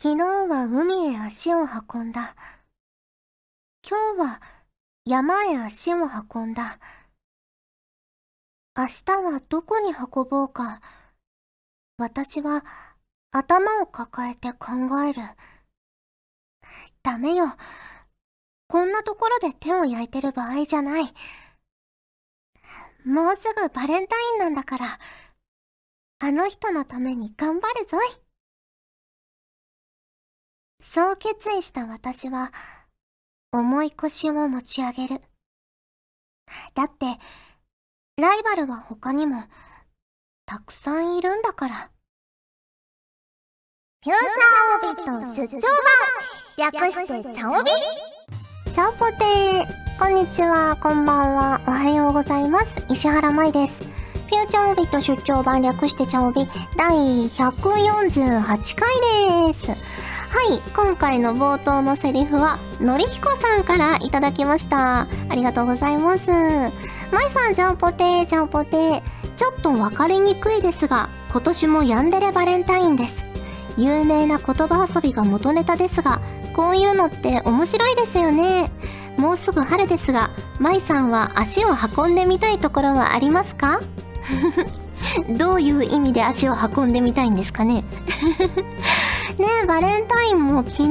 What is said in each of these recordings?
昨日は海へ足を運んだ。今日は山へ足を運んだ。明日はどこに運ぼうか。私は頭を抱えて考える。ダメよ。こんなところで手を焼いてる場合じゃない。もうすぐバレンタインなんだから、あの人のために頑張るぞい。そう決意した私は、重い腰を持ち上げる。だって、ライバルは他にも、たくさんいるんだから。フューチャーオビット出張版略してチャオビチャオポテーこんにちは、こんばんは、おはようございます。石原舞です。フューチャーオビット出張版略してチャオビ第148回です。はい、今回の冒頭のセリフは、のりひこさんからいただきました。ありがとうございます。まいさん、ジャンポテー、ジャンポテー。ちょっとわかりにくいですが、今年もヤンデレバレンタインです。有名な言葉遊びが元ネタですが、こういうのって面白いですよね。もうすぐ春ですが、まいさんは足を運んでみたいところはありますか？どういう意味で足を運んでみたいんですかね？ねバレンタインも昨日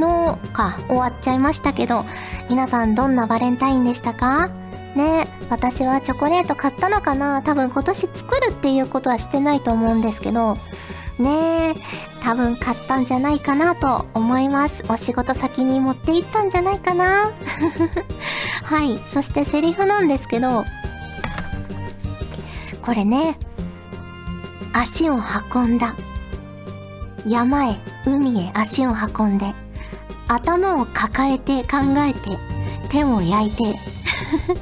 か終わっちゃいましたけど、皆さんどんなバレンタインでしたか？ね私はチョコレート買ったのかな？多分今年作るっていうことはしてないと思うんですけど、ねえ、多分買ったんじゃないかなと思います。お仕事先に持って行ったんじゃないかな？はい。そしてセリフなんですけど、これね、足を運んだ。山へ、海へ足を運んで、頭を抱えて考えて、手を焼いて、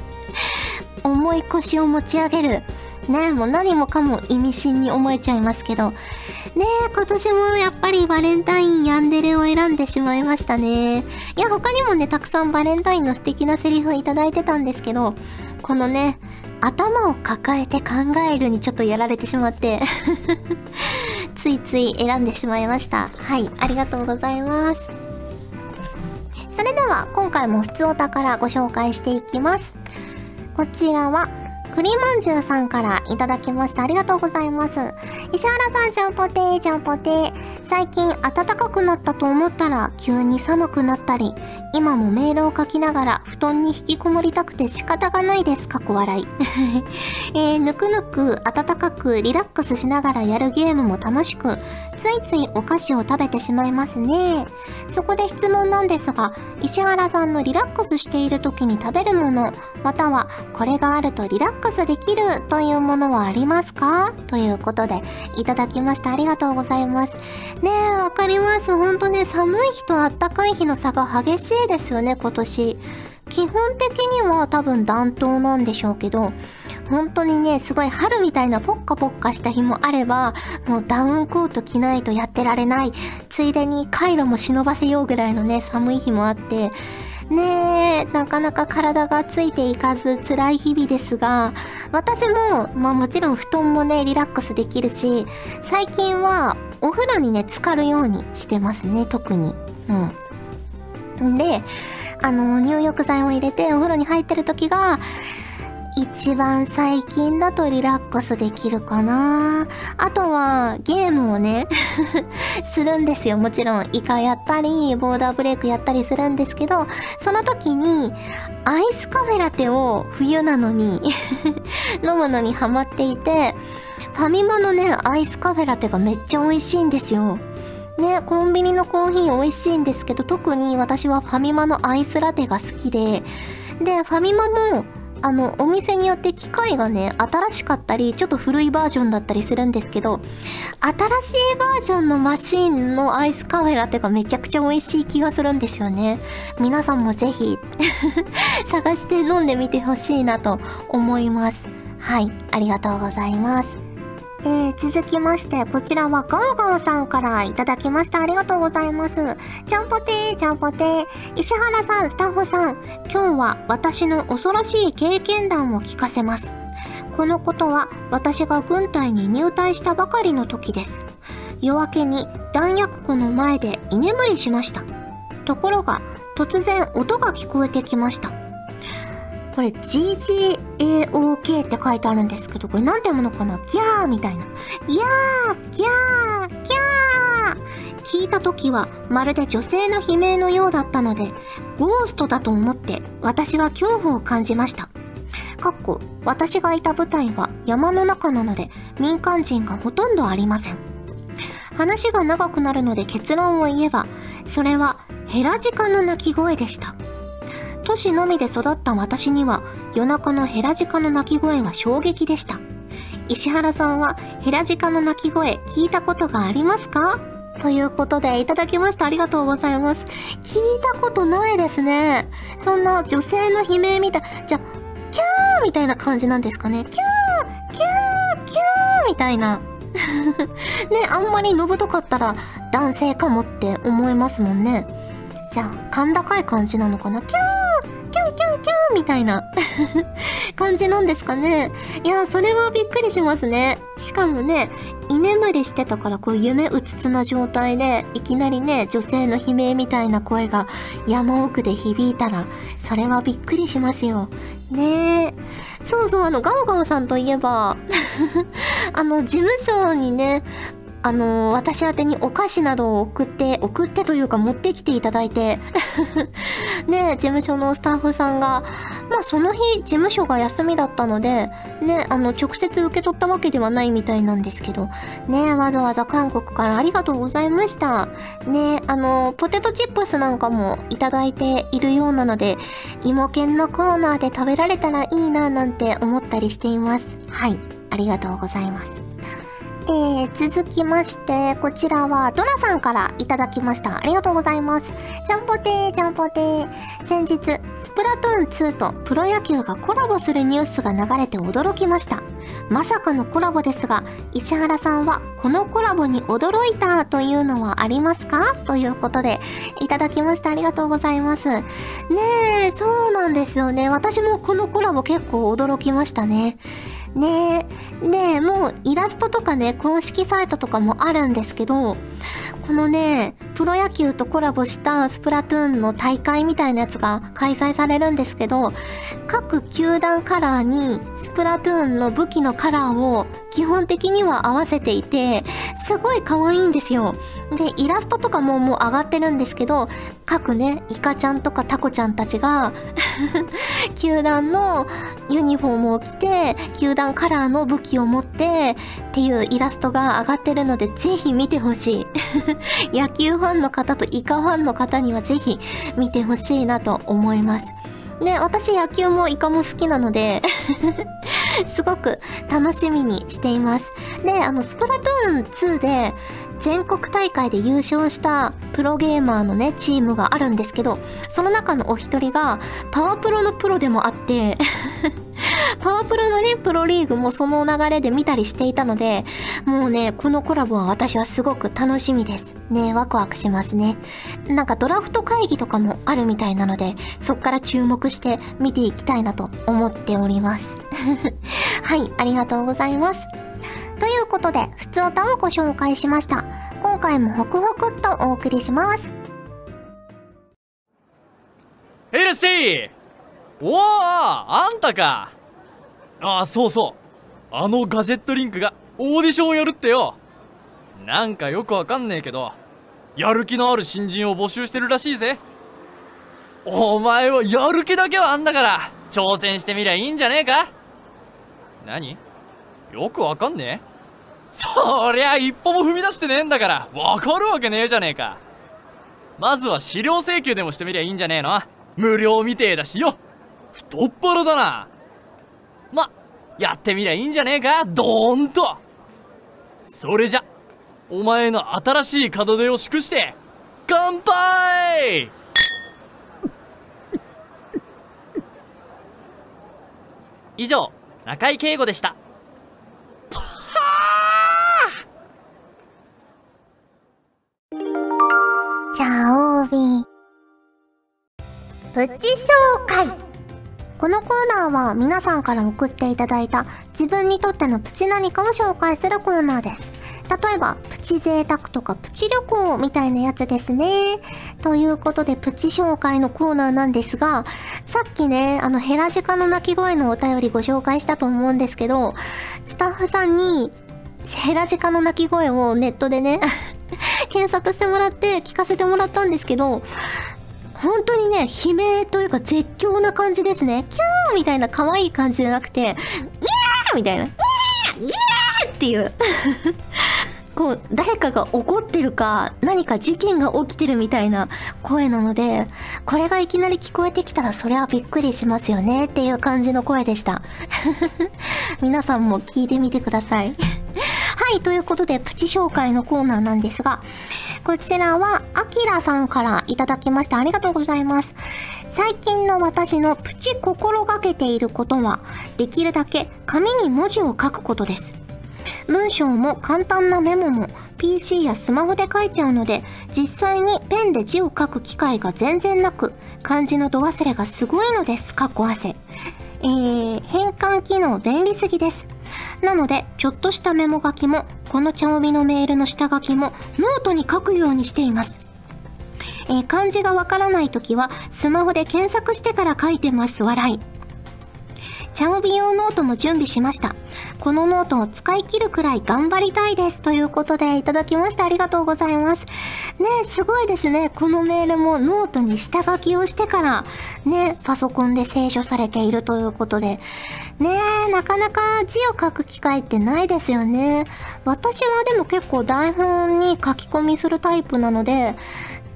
重い腰を持ち上げる。ねもう何もかも意味深に思えちゃいますけど。ねえ今年もやっぱりバレンタインヤンデレを選んでしまいましたね。いや、他にもね、たくさんバレンタインの素敵なセリフをいただいてたんですけど、このね、頭を抱えて考えるにちょっとやられてしまってついつい選んでしまいました。はい、ありがとうございます。それでは、今回も普通お宝ご紹介していきます。こちらは、栗まんじゅうさんからいただきました。ありがとうございます。石原さん、ちゃんぽてー、ちゃんぽてー。最近暖かくなったと思ったら急に寒くなったり、今もメールを書きながら布団に引きこもりたくて仕方がないです。か？っこ笑い。えー、ぬくぬく暖かくリラックスしながらやるゲームも楽しく、ついついお菓子を食べてしまいますね。そこで質問なんですが、石原さんのリラックスしている時に食べるもの、またはこれがあるとリラックスできるというものはありますか？ということで、いただきました。ありがとうございます。ねえ、わかります。ほんとね、寒い日と暖かい日の差が激しいですよね、今年。基本的には多分暖冬なんでしょうけど、本当にね、すごい春みたいなポッカポッカした日もあれば、もうダウンコート着ないとやってられない。ついでにカイロも忍ばせようぐらいのね、寒い日もあって、ねえ、なかなか体がついていかず辛い日々ですが、私も、まあもちろん布団もね、リラックスできるし、最近はお風呂にね、浸かるようにしてますね、特に。うん。で、あの、入浴剤を入れてお風呂に入ってる時が、一番最近だとリラックスできるかなあとは、ゲームをね するんですよ。もちろん、イカやったり、ボーダーブレイクやったりするんですけど、その時に、アイスカフェラテを冬なのに 飲むのにハマっていて、ファミマのね、アイスカフェラテがめっちゃ美味しいんですよ。ね、コンビニのコーヒー美味しいんですけど、特に私はファミマのアイスラテが好きで、で、ファミマもあの、お店によって機械がね、新しかったり、ちょっと古いバージョンだったりするんですけど、新しいバージョンのマシンのアイスカフェラテがめちゃくちゃ美味しい気がするんですよね。皆さんもぜひ 探して飲んでみてほしいなと思います。はい、ありがとうございます。えー、続きまして、こちらはガオガオさんからいただきました。ありがとうございます。ちゃんぽてー、ちゃんぽてー。石原さん、スタッフさん、今日は私の恐ろしい経験談を聞かせます。このことは私が軍隊に入隊したばかりの時です。夜明けに弾薬庫の前で居眠りしました。ところが、突然音が聞こえてきました。これ GGAOK って書いてあるんですけど、これなんて読むのかな？ギャーみたいな。ギャーギャーギャー聞いた時はまるで女性の悲鳴のようだったので、ゴーストだと思って私は恐怖を感じました。かっこ、私がいた部隊は山の中なので民間人がほとんどありません。話が長くなるので結論を言えば、それはヘラジカの鳴き声でした。都市のみで育った私には夜中のヘラジカの鳴き声は衝撃でした。石原さんはヘラジカの鳴き声聞いたことがありますか？ということでいただきました。ありがとうございます。聞いたことないですね。そんな女性の悲鳴みたい。じゃ、キャーみたいな感じなんですかね。キャーキャーキャーみたいな。ね、あんまりのぶとかったら男性かもって思いますもんね。じゃあ、甲高い感じなのかなキャーキャンキャンキャンみたいな 感じなんですかね。いや、それはびっくりしますね。しかもね、居眠りしてたからこう夢うつつな状態で、いきなりね、女性の悲鳴みたいな声が山奥で響いたら、それはびっくりしますよ。ねえ。そうそう、あの、ガオガオさんといえば あの、事務所にね、あのー、私宛にお菓子などを送って、送ってというか持ってきていただいて ね、事務所のスタッフさんが、まあその日事務所が休みだったので、ね、あの、直接受け取ったわけではないみたいなんですけど、ね、わざわざ韓国からありがとうございました。ね、あの、ポテトチップスなんかもいただいているようなので、芋犬のコーナーで食べられたらいいななんて思ったりしています。はい、ありがとうございます。えー、続きまして、こちらはドラさんからいただきました。ありがとうございます。ジャンポテー、ジャンポテー。先日、スプラトゥーン2とプロ野球がコラボするニュースが流れて驚きました。まさかのコラボですが、石原さんはこのコラボに驚いたというのはありますか？ということで、いただきました。ありがとうございます。ねえ、そうなんですよね。私もこのコラボ結構驚きましたね。ね。で、もうイラストとかね、公式サイトとかもあるんですけど、このね、プロ野球とコラボしたスプラトゥーンの大会みたいなやつが開催されるんですけど、各球団カラーにスプラトゥーンの武器のカラーを基本的には合わせていて、すごい可愛いんですよ。で、イラストとかももう上がってるんですけど、各ね、イカちゃんとかタコちゃんたちが 球団のユニフォームを着て、球団カラーの武器を持ってっていうイラストが上がってるので、ぜひ見てほしい。野球ファンの方とイカファンの方にはぜひ見てほしいなと思います。で、私野球もイカも好きなので すごく楽しみにしています。で、あの、スプラトゥーン2で全国大会で優勝したプロゲーマーのね、チームがあるんですけど、その中のお一人がパワプロのプロでもあって パワープロのね、プロリーグもその流れで見たりしていたので、もうね、このコラボは私はすごく楽しみです。ね、ワクワクしますね。なんかドラフト会議とかもあるみたいなので、そっから注目して見ていきたいなと思っております。はい、ありがとうございます。ということで、普通歌をご紹介しました。今回もホクホクっとお送りします。ヘルシーおおあんたかああそうそう。あのガジェットリンクがオーディションをやるってよ。なんかよくわかんねえけどやる気のある新人を募集してるらしいぜ。お前はやる気だけはあんだから挑戦してみりゃいいんじゃねえか。何？よくわかんねえ？そりゃ一歩も踏み出してねえんだからわかるわけねえじゃねえか。まずは資料請求でもしてみりゃいいんじゃねえの。無料みてえだしよ。太っ腹だな。まやってみりゃいいんじゃねえかドーンと。それじゃお前の新しい門出を祝して乾杯。以上中井敬吾でした。プチ紹介。このコーナーは皆さんから送っていただいた自分にとってのプチ何かを紹介するコーナーです。例えば、プチ贅沢とかプチ旅行みたいなやつですね。ということで、プチ紹介のコーナーなんですが、さっきね、あの、ヘラジカの鳴き声のお便りご紹介したと思うんですけど、スタッフさんに、ヘラジカの鳴き声をネットでね 検索してもらって聞かせてもらったんですけど、本当にね、悲鳴というか絶叫な感じですね。キャーみたいな可愛い感じじゃなくて、ニャーみたいな、ニャーギャーっていう こう、誰かが怒ってるか、何か事件が起きてるみたいな声なので、これがいきなり聞こえてきたらそれはびっくりしますよねっていう感じの声でした。皆さんも聞いてみてください。はい、ということで、プチ紹介のコーナーなんですが、こちらは、アキラさんからいただきました。ありがとうございます。最近の私のプチ心がけていることは、できるだけ紙に文字を書くことです。文章も簡単なメモも PC やスマホで書いちゃうので、実際にペンで字を書く機会が全然なく、漢字の度忘れがすごいのです。かっこ汗。えー、変換機能便利すぎです。なので、ちょっとしたメモ書きも、この茶帯のメールの下書きも、ノートに書くようにしています。えー、漢字がわからないときは、スマホで検索してから書いてます。笑い。茶帯用ノートも準備しました。このノートを使い切るくらい頑張りたいです。ということでいただきました。ありがとうございます。ねすごいですね。このメールもノートに下書きをしてから、ね、パソコンで清書されているということで。ねなかなか字を書く機会ってないですよね。私はでも結構台本に書き込みするタイプなので、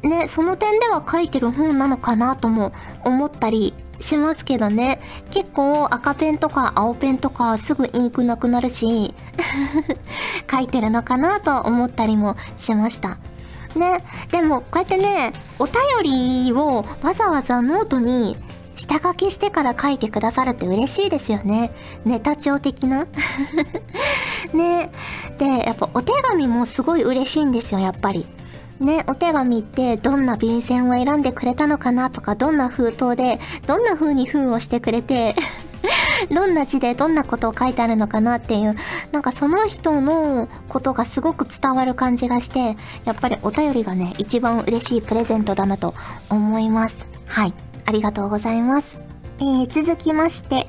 ね、その点では書いてる方なのかなとも思ったりしますけどね。結構赤ペンとか青ペンとかすぐインクなくなるし、書いてるのかなと思ったりもしました。ね。でも、こうやってね、お便りをわざわざノートに下書きしてから書いてくださるって嬉しいですよね。ネタ帳的な ね。で、やっぱお手紙もすごい嬉しいんですよ、やっぱり。ね、お手紙ってどんな便箋を選んでくれたのかなとか、どんな封筒で、どんな風に封をしてくれて、どんな字でどんなことを書いてあるのかなっていう、なんかその人のことがすごく伝わる感じがして、やっぱりお便りがね、一番嬉しいプレゼントだなと思います。はい。ありがとうございます。えー、続きまして、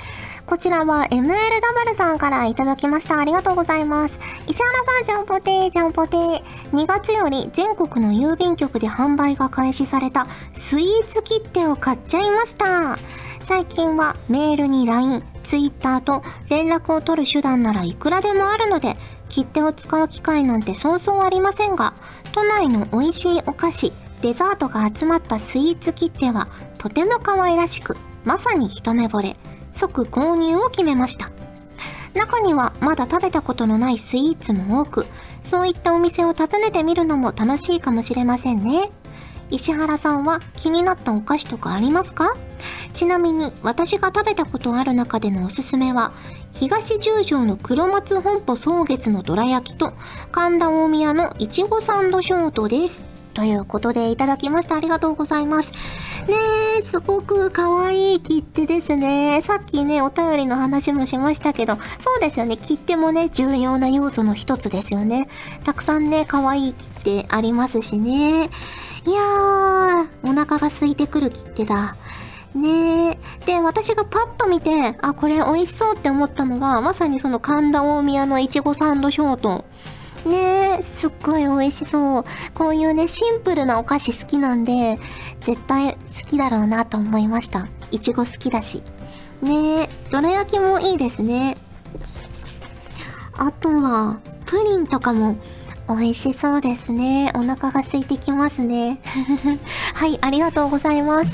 こちらは MLW さんからいただきました。ありがとうございます。石原さん、ジャンポテー、ジャンポテー。2月より全国の郵便局で販売が開始されたスイーツ切手を買っちゃいました。最近はメールに LINE、Twitter と連絡を取る手段ならいくらでもあるので、切手を使う機会なんてそうそうありませんが、都内の美味しいお菓子、デザートが集まったスイーツ切手はとても可愛らしく、まさに一目惚れ。即購入を決めました。中にはまだ食べたことのないスイーツも多く、そういったお店を訪ねてみるのも楽しいかもしれませんね。石原さんは気になったお菓子とかありますか？ちなみに私が食べたことある中でのおすすめは、東十条の黒松本舗草月のどら焼きと神田大宮のいちごサンドショートです。ということでいただきました。ありがとうございます。ねえ、すごく可愛い切手ですね。さっきね、お便りの話もしましたけど、そうですよね。切手もね、重要な要素の一つですよね。たくさんね、可愛い切手ありますしね。いやー、お腹が空いてくる切手だ。ねえ。で、私がパッと見て、あ、これ美味しそうって思ったのが、まさにその神田大宮のいちごサンドショート。ねえ、すっごい美味しそう。こういうね、シンプルなお菓子好きなんで、絶対好きだろうなと思いました。いちご好きだし。ねえ、どら焼きもいいですね。あとは、プリンとかも美味しそうですね。お腹が空いてきますね。はい、ありがとうございます。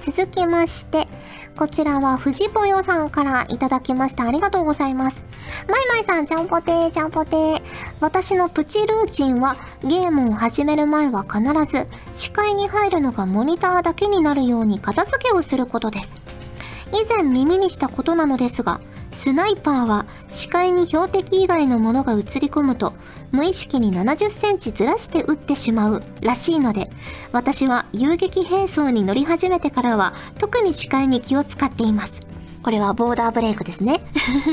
続きまして、こちらは藤ぽよさんからいただきました。ありがとうございます。マイマイさん、ちゃんぽてー、ちゃんぽてー。私のプチルーチンは、ゲームを始める前は必ず、視界に入るのがモニターだけになるように片付けをすることです。以前耳にしたことなのですが、スナイパーは視界に標的以外のものが映り込むと無意識に70センチずらして撃ってしまうらしいので私は遊撃兵装に乗り始めてからは特に視界に気を使っています。これはボーダーブレイクですね。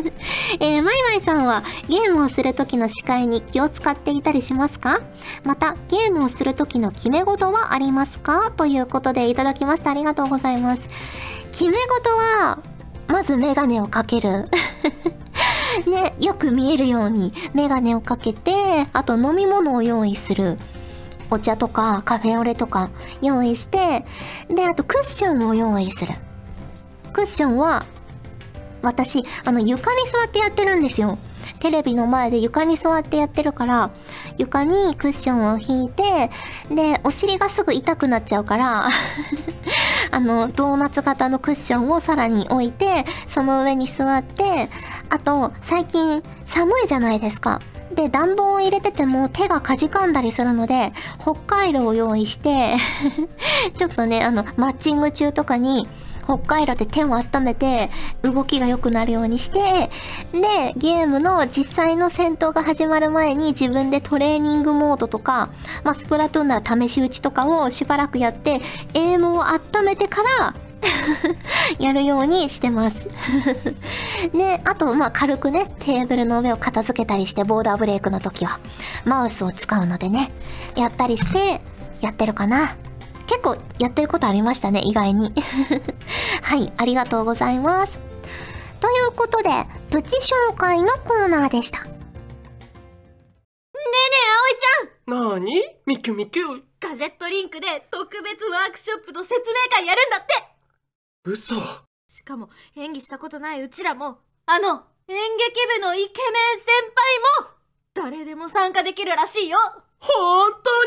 えー、マイマイさんはゲームをする時の視界に気を使っていたりしますか？また、ゲームをする時の決め事はありますか？ということでいただきました。ありがとうございます。決め事は、まずメガネをかける。ね、よく見えるようにメガネをかけて、あと飲み物を用意する。お茶とかカフェオレとか用意して、で、あとクッションを用意する。クッションは、私、あの床に座ってやってるんですよ。テレビの前で床に座ってやってるから、床にクッションを引いて、で、お尻がすぐ痛くなっちゃうから あの、ドーナツ型のクッションをさらに置いて、その上に座って、あと、最近寒いじゃないですか。で、暖房を入れてても手がかじかんだりするので、北海道を用意して ちょっとね、あの、マッチング中とかに、北海道で手を温めて動きが良くなるようにしてでゲームの実際の戦闘が始まる前に自分でトレーニングモードとか、まあ、スプラトゥーンなら試し撃ちとかをしばらくやってエイムを温めてから やるようにしてます で、あと、ま、軽くね、テーブルの上を片付けたりして、ボーダーブレイクの時は、マウスを使うのでね、やったりして、やってるかな。結構やってることありましたね、意外に。はい、ありがとうございます。ということで、プチ紹介のコーナーでした。ねえねえ、葵ちゃんなーにミキュミキュガジェットリンクで特別ワークショップの説明会やるんだって嘘しかも演技したことないうちらも、あの、演劇部のイケメン先輩も、誰でも参加できるらしいよ本当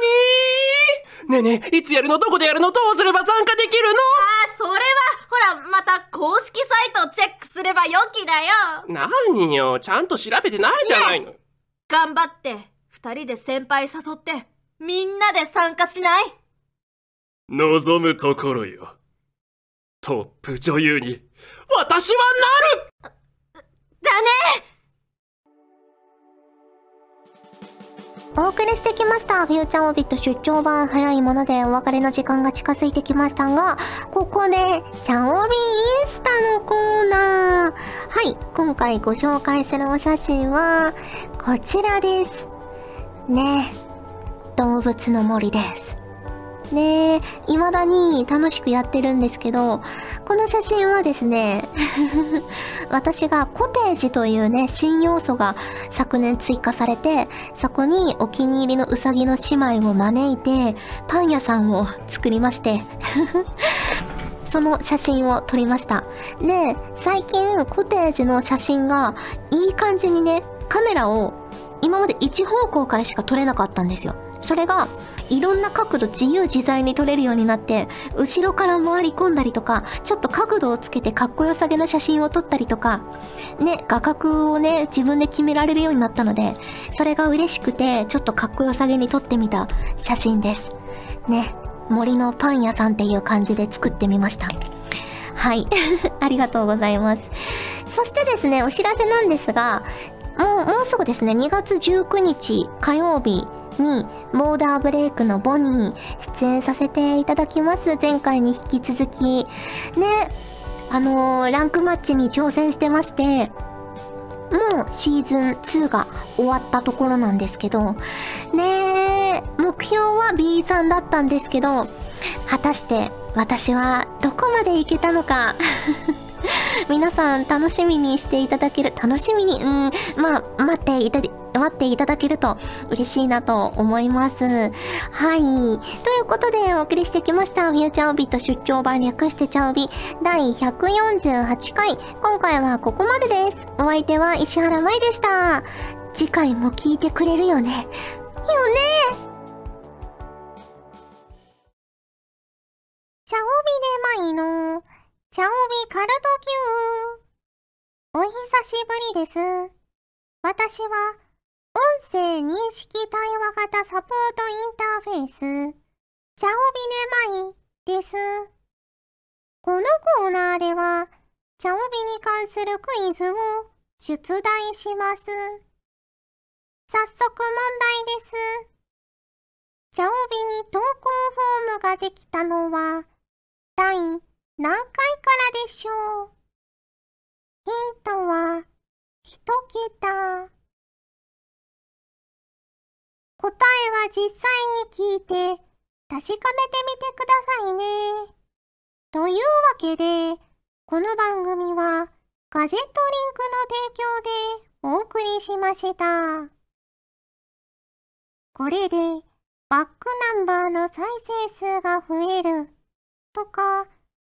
にねえねえ、いつやるの？どこでやるの？どうすれば参加できるの？ああ、それは、ほら、また公式サイトチェックすればよきだよ。何よ、ちゃんと調べてないじゃないの。頑張って、二人で先輩誘って、みんなで参加しない？望むところよ。トップ女優に、私はなる！だねお送りしてきました。フューチャーオービット出張版早いものでお別れの時間が近づいてきましたが、ここで、チャオビインスタのコーナー。はい、今回ご紹介するお写真は、こちらです。ね動物の森です。ね未だに楽しくやってるんですけど、この写真はですね、私がコテージというね、新要素が昨年追加されて、そこにお気に入りのうさぎの姉妹を招いて、パン屋さんを作りまして その写真を撮りました。で、最近コテージの写真がいい感じにね、カメラを今まで一方向からしか撮れなかったんですよ。それがいろんな角度自由自在に撮れるようになって、後ろから回り込んだりとか、ちょっと角度をつけてかっこよさげな写真を撮ったりとか、ね、画角をね、自分で決められるようになったので、それが嬉しくて、ちょっとかっこよさげに撮ってみた写真です。ね、森のパン屋さんっていう感じで作ってみました。はい。ありがとうございます。そしてですね、お知らせなんですが、もう、もうすぐですね、2月19日火曜日に、ボーダーブレイクのボニー、出演させていただきます。前回に引き続き。ね、あのー、ランクマッチに挑戦してまして、もうシーズン2が終わったところなんですけど、ね目標は B さんだったんですけど、果たして私はどこまでいけたのか皆さん楽しみにしていただける、楽しみに、うん、まあ、待っていた待っていただけると嬉しいなと思います。はい。ということでお送りしてきました、ミューチャーオビット出張版略してチャオビ第148回。今回はここまでです。お相手は石原舞でした。次回も聞いてくれるよね。よねチャオビで舞の、チャオビカルト Q。お久しぶりです。私は音声認識対話型サポートインターフェース、チャオビネマイです。このコーナーでは、チャオビに関するクイズを出題します。早速問題です。チャオビに投稿フォームができたのは、第何回からでしょう？ヒントは一桁。答えは実際に聞いて確かめてみてくださいね。というわけで、この番組はガジェットリンクの提供でお送りしました。これでバックナンバーの再生数が増えるとか、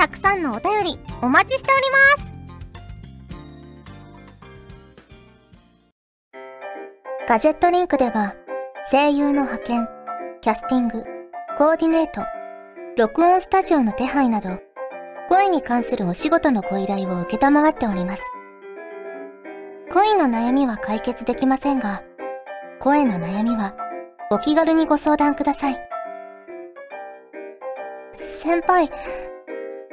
たくさんのお便りお待ちしております。ガジェットリンクでは声優の派遣、キャスティング、コーディネート、録音スタジオの手配など、声に関するお仕事のご依頼を受けたまわっております。恋の悩みは解決できませんが、声の悩みはお気軽にご相談ください。先輩、